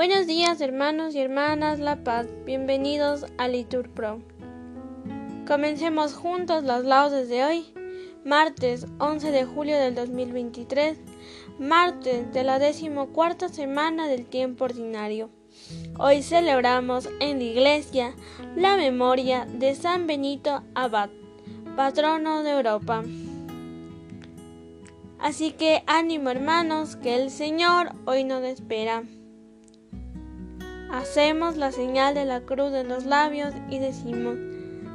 Buenos días hermanos y hermanas La Paz, bienvenidos a Litur Pro. Comencemos juntos las laudes de hoy, martes 11 de julio del 2023, martes de la decimocuarta semana del tiempo ordinario. Hoy celebramos en la iglesia la memoria de San Benito Abad, patrono de Europa. Así que ánimo hermanos, que el Señor hoy nos espera. Hacemos la señal de la cruz en los labios y decimos,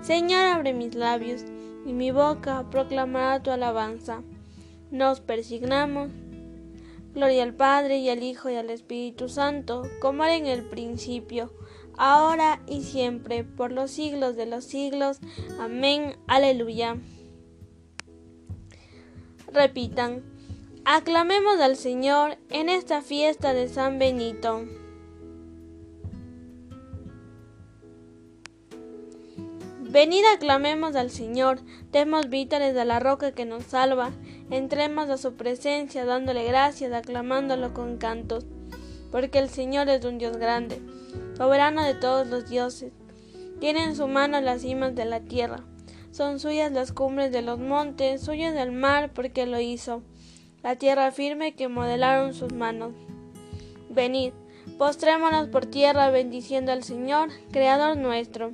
Señor abre mis labios, y mi boca proclamará tu alabanza. Nos persignamos. Gloria al Padre y al Hijo y al Espíritu Santo, como era en el principio, ahora y siempre, por los siglos de los siglos. Amén. Aleluya. Repitan, aclamemos al Señor en esta fiesta de San Benito. Venid aclamemos al Señor, demos vítores a la roca que nos salva, entremos a su presencia dándole gracias, aclamándolo con cantos, porque el Señor es un Dios grande, soberano de todos los dioses. Tiene en su mano las cimas de la tierra son suyas las cumbres de los montes, suyas del mar, porque lo hizo, la tierra firme que modelaron sus manos. Venid, postrémonos por tierra bendiciendo al Señor, Creador nuestro,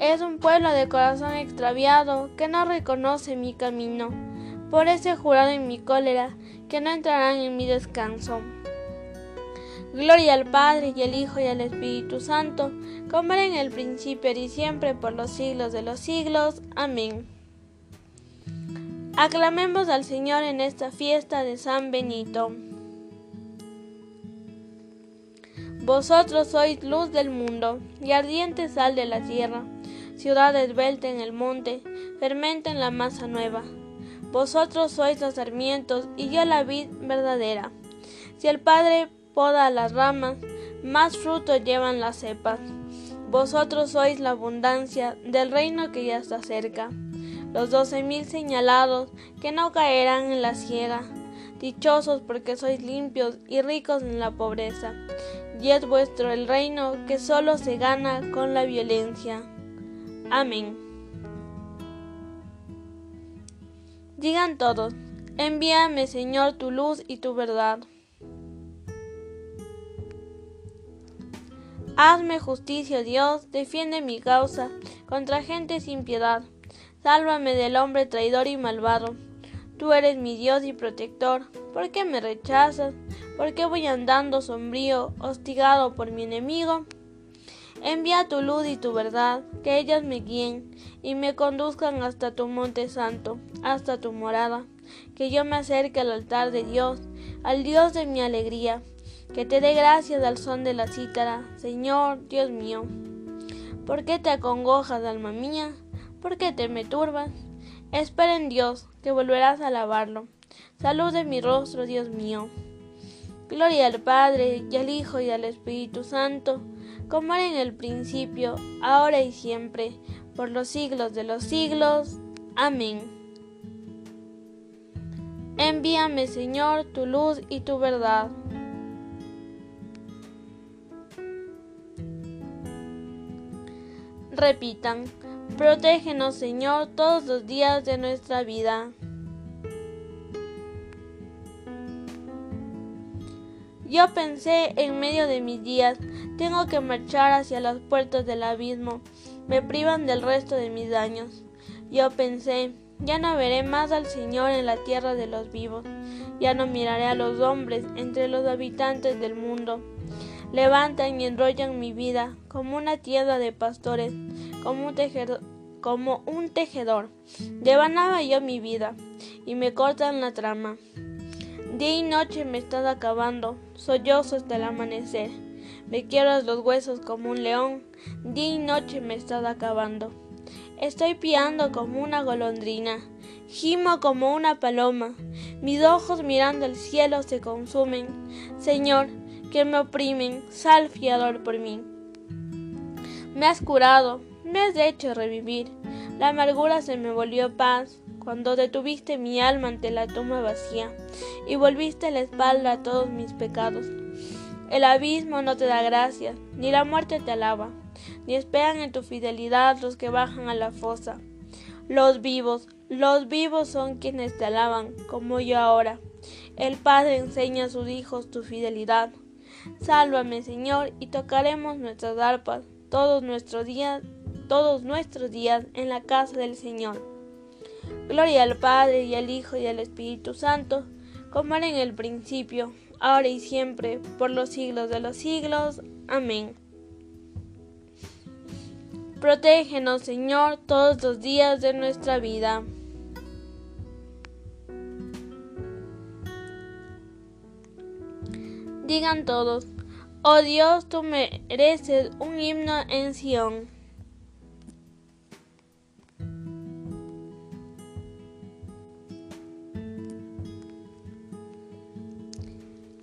es un pueblo de corazón extraviado que no reconoce mi camino. Por eso he jurado en mi cólera que no entrarán en mi descanso. Gloria al Padre y al Hijo y al Espíritu Santo, como era en el principio y siempre por los siglos de los siglos. Amén. Aclamemos al Señor en esta fiesta de San Benito. Vosotros sois luz del mundo y ardiente sal de la tierra, ciudad esbelta en el monte, fermenta en la masa nueva. Vosotros sois los sarmientos y yo la vid verdadera. Si el Padre poda las ramas, más fruto llevan las cepas. Vosotros sois la abundancia del reino que ya está cerca. Los doce mil señalados que no caerán en la ciega. Dichosos porque sois limpios y ricos en la pobreza. Y es vuestro el reino que solo se gana con la violencia. Amén. Digan todos, envíame Señor tu luz y tu verdad. Hazme justicia, Dios, defiende mi causa contra gente sin piedad. Sálvame del hombre traidor y malvado. Tú eres mi Dios y protector. ¿Por qué me rechazas? ¿Por qué voy andando sombrío, hostigado por mi enemigo? Envía tu luz y tu verdad, que ellas me guíen y me conduzcan hasta tu monte santo, hasta tu morada, que yo me acerque al altar de Dios, al Dios de mi alegría, que te dé gracias al son de la cítara, Señor Dios mío. ¿Por qué te acongojas, alma mía? ¿Por qué te me turbas? Espera en Dios, que volverás a alabarlo. Salud de mi rostro, Dios mío. Gloria al Padre, y al Hijo, y al Espíritu Santo, como era en el principio, ahora y siempre, por los siglos de los siglos. Amén. Envíame, Señor, tu luz y tu verdad. Repitan, protégenos Señor todos los días de nuestra vida. Yo pensé en medio de mis días, tengo que marchar hacia las puertas del abismo, me privan del resto de mis daños. Yo pensé, ya no veré más al Señor en la tierra de los vivos, ya no miraré a los hombres entre los habitantes del mundo levantan y enrollan mi vida como una tienda de pastores, como un tejedor. Como un tejedor, devanaba yo mi vida y me cortan la trama. Día y noche me estás acabando, sollozo hasta el amanecer. Me quiebras los huesos como un león, día y noche me estás acabando. Estoy piando como una golondrina, gimo como una paloma, mis ojos mirando el cielo se consumen. Señor, que me oprimen, sal fiador por mí. Me has curado, me has hecho revivir, la amargura se me volvió paz, cuando detuviste mi alma ante la tumba vacía y volviste la espalda a todos mis pecados. El abismo no te da gracia, ni la muerte te alaba, ni esperan en tu fidelidad los que bajan a la fosa. Los vivos, los vivos son quienes te alaban, como yo ahora. El Padre enseña a sus hijos tu fidelidad. Sálvame, Señor, y tocaremos nuestras arpas todos nuestros días, todos nuestros días en la casa del Señor. Gloria al Padre y al Hijo y al Espíritu Santo, como era en el principio, ahora y siempre, por los siglos de los siglos. Amén. Protégenos, Señor, todos los días de nuestra vida. Digan todos, oh Dios, tú mereces un himno en Sión.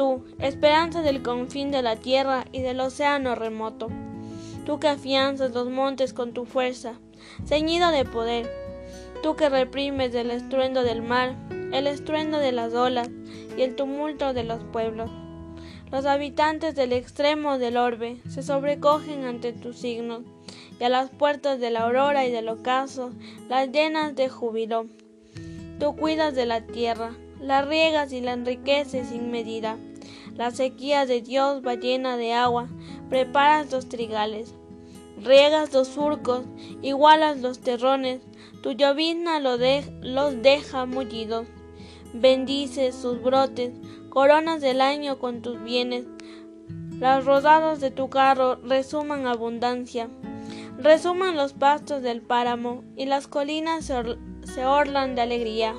tú, esperanza del confín de la tierra y del océano remoto, tú que afianzas los montes con tu fuerza, ceñido de poder, tú que reprimes el estruendo del mar, el estruendo de las olas y el tumulto de los pueblos. Los habitantes del extremo del orbe se sobrecogen ante tus signos, y a las puertas de la aurora y del ocaso las llenas de júbilo. Tú cuidas de la tierra, la riegas y la enriqueces sin medida. La sequía de Dios va llena de agua, preparas los trigales, riegas los surcos, igualas los terrones, tu llovizna los deja mullidos. Bendices sus brotes, coronas del año con tus bienes. Las rodadas de tu carro resuman abundancia. Resuman los pastos del páramo y las colinas se orlan de alegría.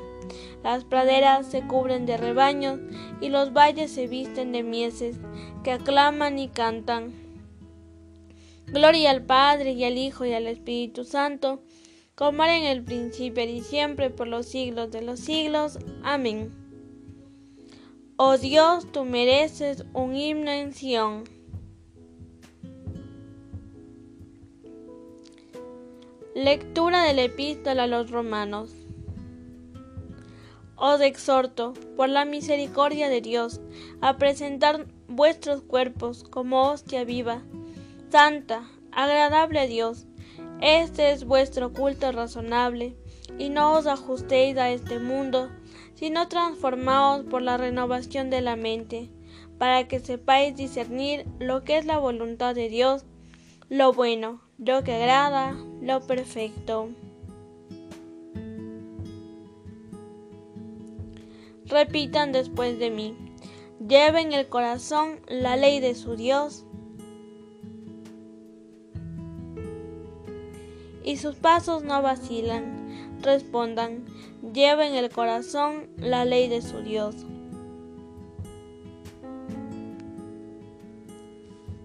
Las praderas se cubren de rebaños y los valles se visten de mieses que aclaman y cantan. Gloria al Padre y al Hijo y al Espíritu Santo, como era en el principio y siempre por los siglos de los siglos. Amén. Oh Dios, tú mereces un himno en Sión. Lectura de la epístola a los romanos. Os exhorto, por la misericordia de Dios, a presentar vuestros cuerpos como hostia viva, santa, agradable a Dios. Este es vuestro culto razonable, y no os ajustéis a este mundo, sino transformaos por la renovación de la mente, para que sepáis discernir lo que es la voluntad de Dios, lo bueno, lo que agrada, lo perfecto. Repitan después de mí. Lleven el corazón la ley de su Dios y sus pasos no vacilan. Respondan, lleven el corazón la ley de su Dios.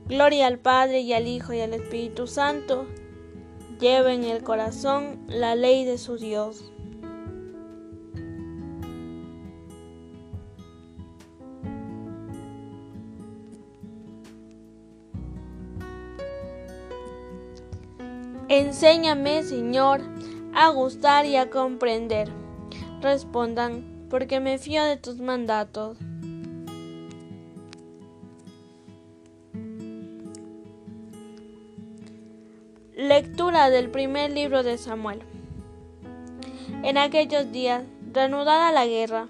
Gloria al Padre y al Hijo y al Espíritu Santo. Lleven el corazón la ley de su Dios. Enséñame, Señor, a gustar y a comprender. Respondan, porque me fío de tus mandatos. Lectura del primer libro de Samuel. En aquellos días, reanudada la guerra,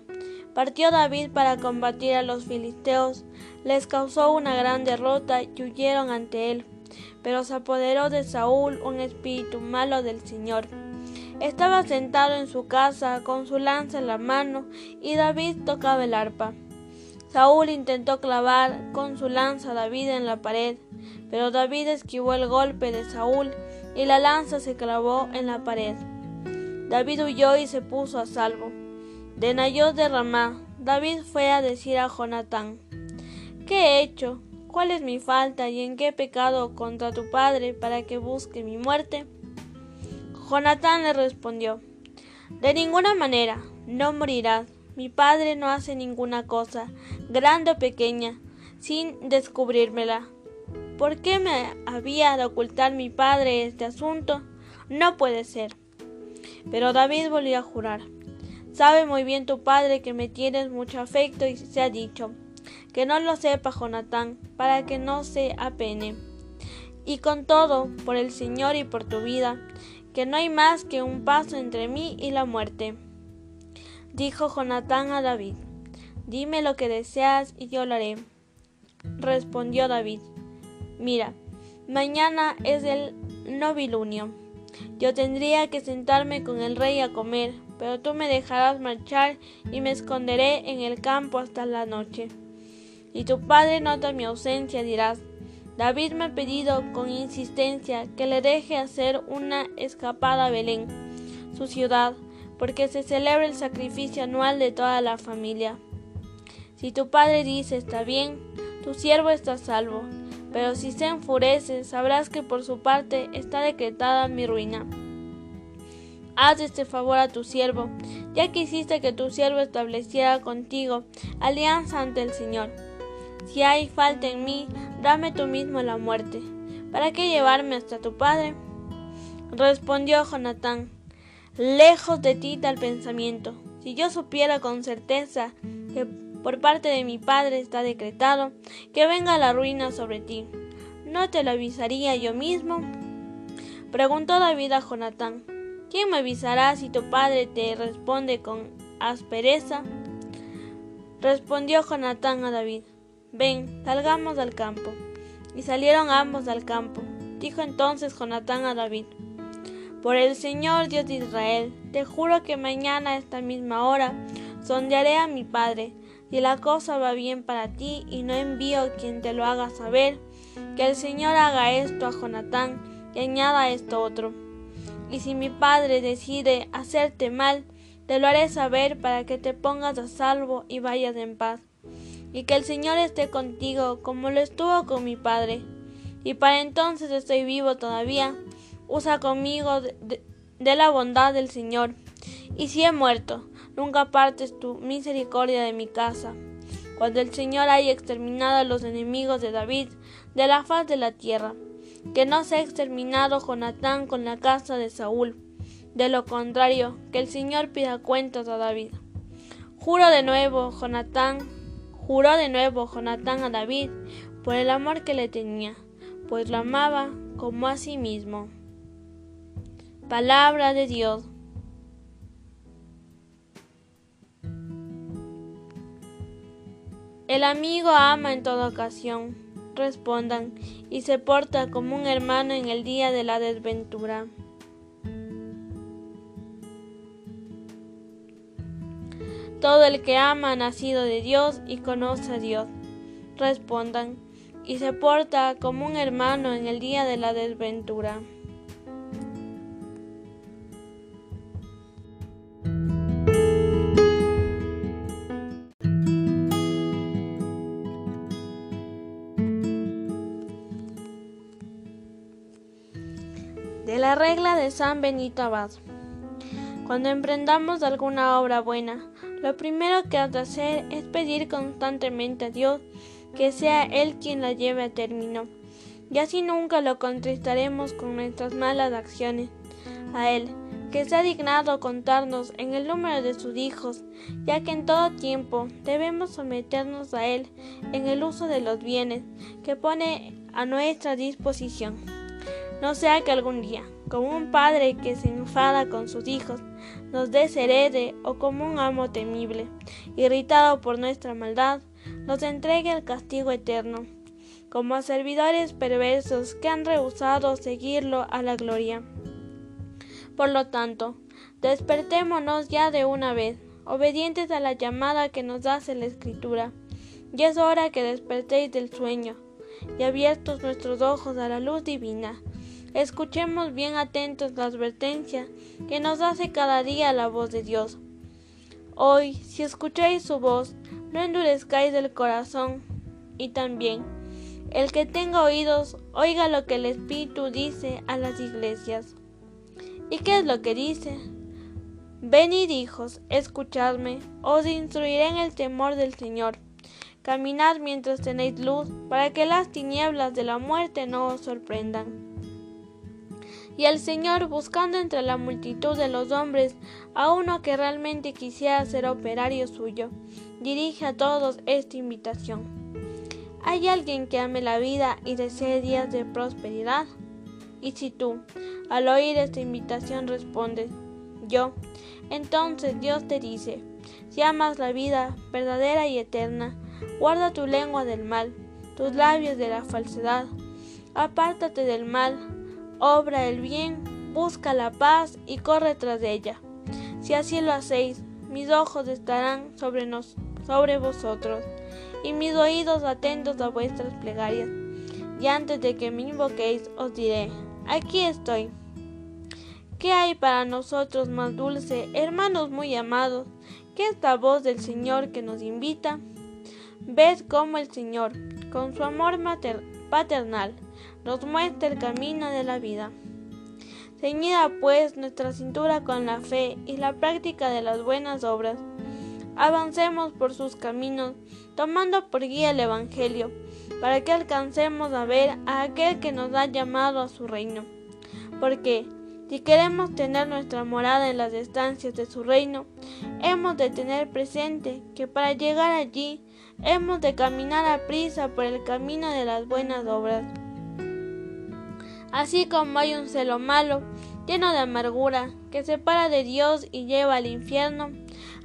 partió David para combatir a los filisteos, les causó una gran derrota y huyeron ante él pero se apoderó de Saúl un espíritu malo del Señor. Estaba sentado en su casa con su lanza en la mano y David tocaba el arpa. Saúl intentó clavar con su lanza a David en la pared, pero David esquivó el golpe de Saúl y la lanza se clavó en la pared. David huyó y se puso a salvo. De Nayot de Ramá, David fue a decir a Jonatán, ¿qué he hecho? ¿Cuál es mi falta y en qué pecado contra tu padre para que busque mi muerte? Jonatán le respondió, De ninguna manera, no morirás. Mi padre no hace ninguna cosa, grande o pequeña, sin descubrírmela. ¿Por qué me había de ocultar mi padre este asunto? No puede ser. Pero David volvió a jurar. Sabe muy bien tu padre que me tienes mucho afecto y se ha dicho, que no lo sepa Jonatán, para que no se apene. Y con todo, por el Señor y por tu vida, que no hay más que un paso entre mí y la muerte. Dijo Jonatán a David, dime lo que deseas y yo lo haré. Respondió David, mira, mañana es el novilunio. Yo tendría que sentarme con el rey a comer, pero tú me dejarás marchar y me esconderé en el campo hasta la noche y tu padre nota mi ausencia, dirás, David me ha pedido con insistencia que le deje hacer una escapada a Belén, su ciudad, porque se celebra el sacrificio anual de toda la familia. Si tu padre dice está bien, tu siervo está salvo, pero si se enfurece, sabrás que por su parte está decretada mi ruina. Haz este favor a tu siervo, ya que hiciste que tu siervo estableciera contigo alianza ante el Señor. Si hay falta en mí, dame tú mismo la muerte. ¿Para qué llevarme hasta tu padre? Respondió Jonatán, lejos de ti tal pensamiento. Si yo supiera con certeza que por parte de mi padre está decretado que venga la ruina sobre ti, ¿no te lo avisaría yo mismo? Preguntó David a Jonatán, ¿quién me avisará si tu padre te responde con aspereza? Respondió Jonatán a David, Ven, salgamos al campo. Y salieron ambos al campo. Dijo entonces Jonatán a David, Por el Señor Dios de Israel, te juro que mañana a esta misma hora sondearé a mi padre, si la cosa va bien para ti y no envío quien te lo haga saber, que el Señor haga esto a Jonatán y añada esto otro. Y si mi padre decide hacerte mal, te lo haré saber para que te pongas a salvo y vayas en paz y que el Señor esté contigo como lo estuvo con mi Padre. Y para entonces estoy vivo todavía, usa conmigo de, la bondad del Señor. Y si he muerto, nunca partes tu misericordia de mi casa. Cuando el Señor haya exterminado a los enemigos de David de la faz de la tierra, que no sea exterminado Jonatán con la casa de Saúl. De lo contrario, que el Señor pida cuentas a David. Juro de nuevo, Jonatán, Juró de nuevo Jonatán a David por el amor que le tenía, pues lo amaba como a sí mismo. Palabra de Dios. El amigo ama en toda ocasión, respondan, y se porta como un hermano en el día de la desventura. Todo el que ama ha nacido de Dios y conoce a Dios. Respondan, y se porta como un hermano en el día de la desventura. De la regla de San Benito Abad. Cuando emprendamos alguna obra buena, lo primero que has de hacer es pedir constantemente a Dios que sea Él quien la lleve a término, y así nunca lo contristaremos con nuestras malas acciones. A Él, que se ha dignado contarnos en el número de sus hijos, ya que en todo tiempo debemos someternos a Él en el uso de los bienes que pone a nuestra disposición. No sea que algún día, como un padre que se enfada con sus hijos, nos desherede o como un amo temible, irritado por nuestra maldad, nos entregue el castigo eterno. como a servidores perversos que han rehusado seguirlo a la gloria. Por lo tanto, despertémonos ya de una vez, obedientes a la llamada que nos hace la Escritura. Y es hora que despertéis del sueño, y abiertos nuestros ojos a la luz divina, escuchemos bien atentos la advertencia que nos hace cada día la voz de Dios. Hoy, si escucháis su voz, no endurezcáis el corazón, y también, el que tenga oídos, oiga lo que el Espíritu dice a las iglesias. ¿Y qué es lo que dice? Venid hijos, escuchadme, os instruiré en el temor del Señor. Caminad mientras tenéis luz, para que las tinieblas de la muerte no os sorprendan. Y el Señor, buscando entre la multitud de los hombres a uno que realmente quisiera ser operario suyo, dirige a todos esta invitación. ¿Hay alguien que ame la vida y desee días de prosperidad? Y si tú, al oír esta invitación, respondes, yo, entonces Dios te dice, si amas la vida verdadera y eterna, guarda tu lengua del mal, tus labios de la falsedad, apártate del mal, obra el bien, busca la paz y corre tras de ella. Si así lo hacéis, mis ojos estarán sobre, nos, sobre vosotros y mis oídos atentos a vuestras plegarias. Y antes de que me invoquéis, os diré, aquí estoy. ¿Qué hay para nosotros más dulce, hermanos muy amados, que esta voz del Señor que nos invita? Ved cómo el Señor, con su amor paternal, nos muestra el camino de la vida. Ceñida pues nuestra cintura con la fe y la práctica de las buenas obras, avancemos por sus caminos, tomando por guía el Evangelio, para que alcancemos a ver a aquel que nos ha llamado a su reino. Porque, si queremos tener nuestra morada en las estancias de su reino, hemos de tener presente que para llegar allí hemos de caminar a prisa por el camino de las buenas obras. Así como hay un celo malo, lleno de amargura, que separa de Dios y lleva al infierno,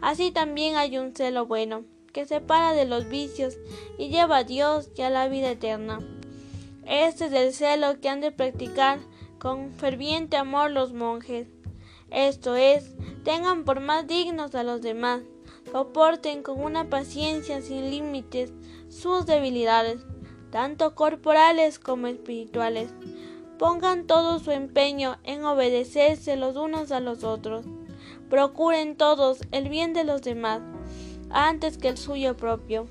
así también hay un celo bueno, que separa de los vicios y lleva a Dios y a la vida eterna. Este es el celo que han de practicar con ferviente amor los monjes. Esto es, tengan por más dignos a los demás, soporten con una paciencia sin límites sus debilidades, tanto corporales como espirituales Pongan todo su empeño en obedecerse los unos a los otros. Procuren todos el bien de los demás antes que el suyo propio.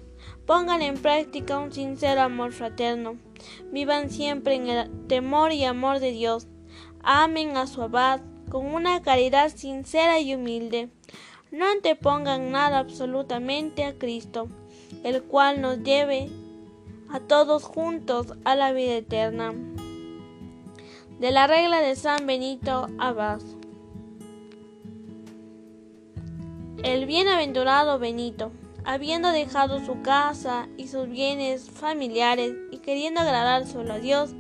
Pongan en práctica un sincero amor fraterno. Vivan siempre en el temor y amor de Dios. Amen a su abad con una caridad sincera y humilde. No antepongan nada absolutamente a Cristo, el cual nos lleve a todos juntos a la vida eterna de la regla de San Benito Abad. El bienaventurado Benito, habiendo dejado su casa y sus bienes familiares y queriendo agradar solo a Dios,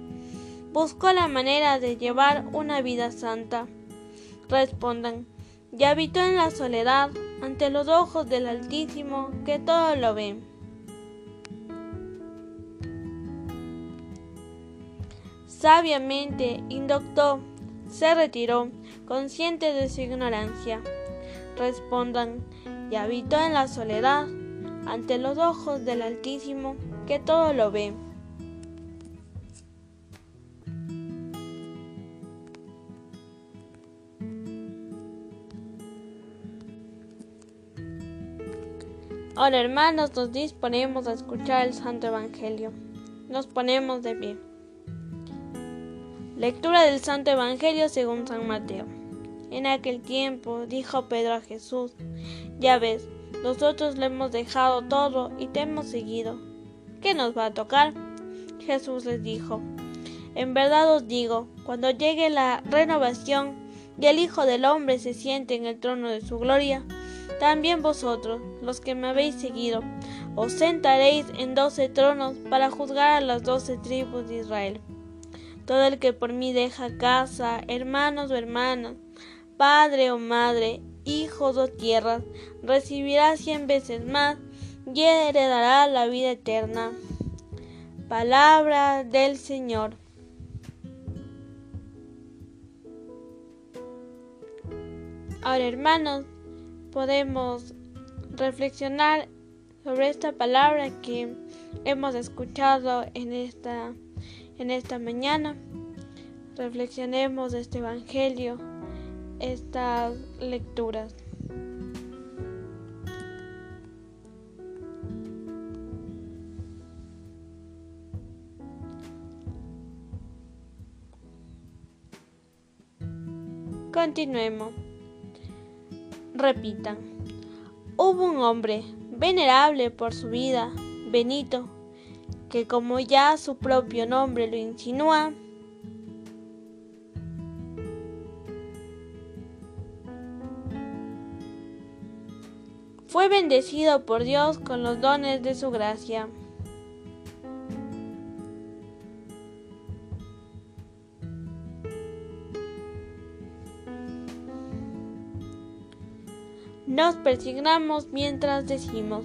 buscó la manera de llevar una vida santa. Respondan, y habitó en la soledad ante los ojos del Altísimo que todo lo ven. Sabiamente indoctó, se retiró, consciente de su ignorancia. Respondan, y habitó en la soledad, ante los ojos del Altísimo, que todo lo ve. Ahora hermanos, nos disponemos a escuchar el Santo Evangelio. Nos ponemos de pie. Lectura del Santo Evangelio según San Mateo. En aquel tiempo dijo Pedro a Jesús, ya ves, nosotros le hemos dejado todo y te hemos seguido. ¿Qué nos va a tocar? Jesús les dijo, en verdad os digo, cuando llegue la renovación y el Hijo del Hombre se siente en el trono de su gloria, también vosotros, los que me habéis seguido, os sentaréis en doce tronos para juzgar a las doce tribus de Israel. Todo el que por mí deja casa, hermanos o hermanas, padre o madre, hijos o tierras, recibirá cien veces más y heredará la vida eterna. Palabra del Señor. Ahora hermanos, podemos reflexionar sobre esta palabra que hemos escuchado en esta, en esta mañana. Reflexionemos este Evangelio, estas lecturas. Continuemos. Repitan. Hubo un hombre, venerable por su vida, Benito, que como ya su propio nombre lo insinúa, fue bendecido por Dios con los dones de su gracia. nos persignamos mientras decimos,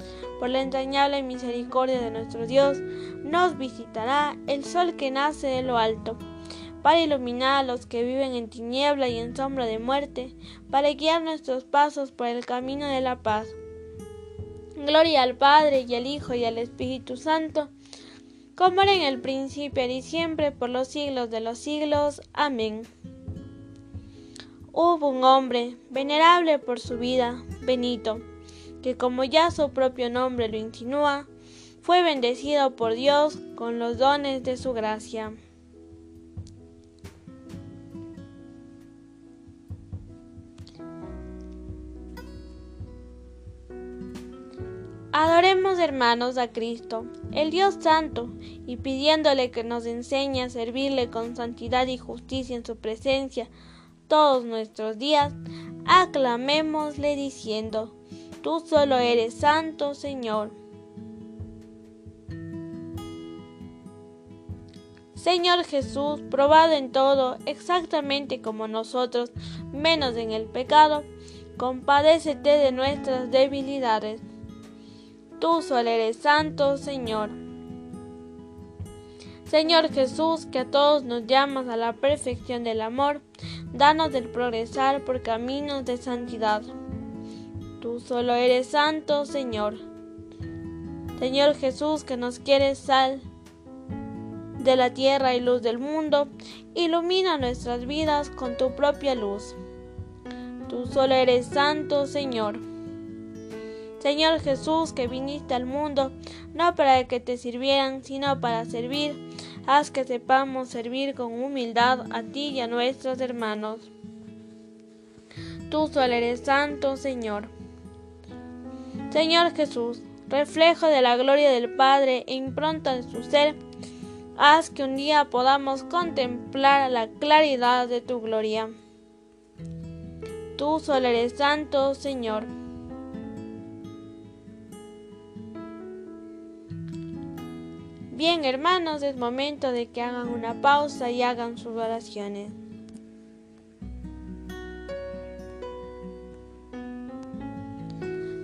por la entrañable misericordia de nuestro Dios, nos visitará el sol que nace de lo alto, para iluminar a los que viven en tiniebla y en sombra de muerte, para guiar nuestros pasos por el camino de la paz. Gloria al Padre y al Hijo y al Espíritu Santo, como era en el principio y siempre, por los siglos de los siglos. Amén. Hubo un hombre, venerable por su vida, Benito, que como ya su propio nombre lo insinúa, fue bendecido por Dios con los dones de su gracia. Adoremos hermanos a Cristo, el Dios Santo, y pidiéndole que nos enseñe a servirle con santidad y justicia en su presencia todos nuestros días, aclamémosle diciendo, Tú solo eres santo, Señor. Señor Jesús, probado en todo, exactamente como nosotros, menos en el pecado, compadécete de nuestras debilidades. Tú solo eres santo, Señor. Señor Jesús, que a todos nos llamas a la perfección del amor, danos del progresar por caminos de santidad. Tú solo eres santo, Señor. Señor Jesús, que nos quieres sal de la tierra y luz del mundo, ilumina nuestras vidas con tu propia luz. Tú solo eres santo, Señor. Señor Jesús, que viniste al mundo, no para que te sirvieran, sino para servir, haz que sepamos servir con humildad a ti y a nuestros hermanos. Tú solo eres santo, Señor. Señor Jesús, reflejo de la gloria del Padre e impronta de su ser, haz que un día podamos contemplar la claridad de tu gloria. Tú solo eres santo, Señor. Bien, hermanos, es momento de que hagan una pausa y hagan sus oraciones.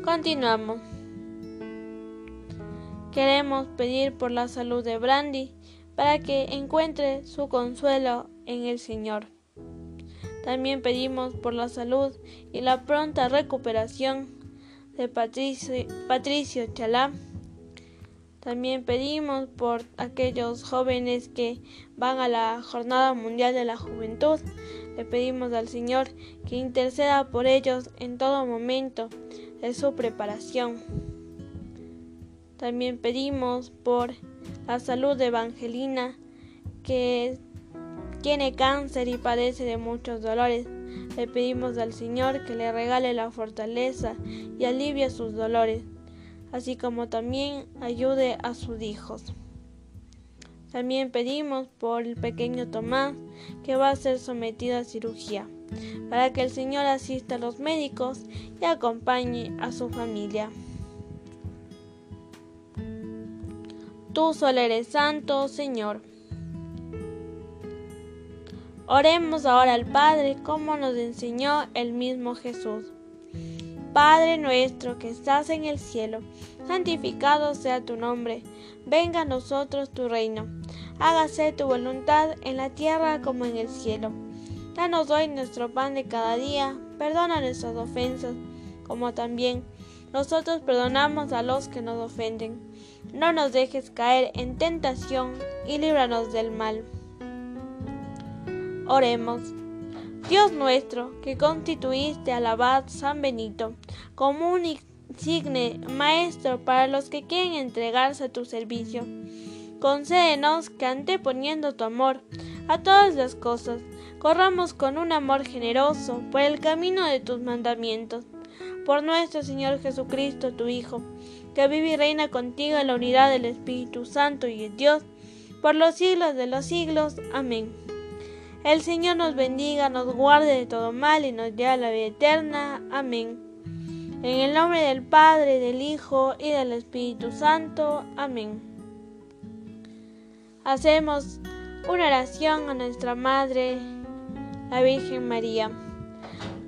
Continuamos. Queremos pedir por la salud de Brandy para que encuentre su consuelo en el Señor. También pedimos por la salud y la pronta recuperación de Patricio, Chalá. También pedimos por aquellos jóvenes que van a la Jornada Mundial de la Juventud. Le pedimos al Señor que interceda por ellos en todo momento de su preparación. También pedimos por la salud de Evangelina, que tiene cáncer y padece de muchos dolores. Le pedimos al Señor que le regale la fortaleza y alivie sus dolores, así como también ayude a sus hijos. También pedimos por el pequeño Tomás que va a ser sometido a cirugía, para que el Señor asista a los médicos y acompañe a su familia. Tú solo eres santo, Señor. Oremos ahora al Padre como nos enseñó el mismo Jesús. Padre nuestro que estás en el cielo, santificado sea tu nombre, venga a nosotros tu reino, hágase tu voluntad en la tierra como en el cielo. Danos hoy nuestro pan de cada día, perdona nuestras ofensas, como también nosotros perdonamos a los que nos ofenden. No nos dejes caer en tentación y líbranos del mal. Oremos. Dios nuestro, que constituiste al abad San Benito como un insigne maestro para los que quieren entregarse a tu servicio, concédenos que anteponiendo tu amor a todas las cosas, corramos con un amor generoso por el camino de tus mandamientos por nuestro Señor Jesucristo, tu Hijo, que vive y reina contigo en la unidad del Espíritu Santo y en Dios, por los siglos de los siglos. Amén. El Señor nos bendiga, nos guarde de todo mal y nos dé la vida eterna. Amén. En el nombre del Padre, del Hijo y del Espíritu Santo. Amén. Hacemos una oración a nuestra Madre, la Virgen María.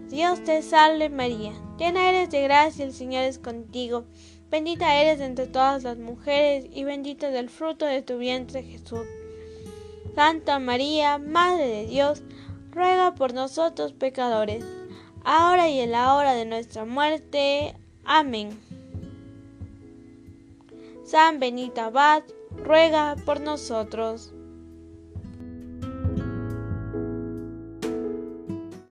Dios te salve María Llena eres de gracia, el Señor es contigo. Bendita eres entre todas las mujeres y bendito es el fruto de tu vientre Jesús. Santa María, Madre de Dios, ruega por nosotros pecadores, ahora y en la hora de nuestra muerte. Amén. San Benito Abad, ruega por nosotros.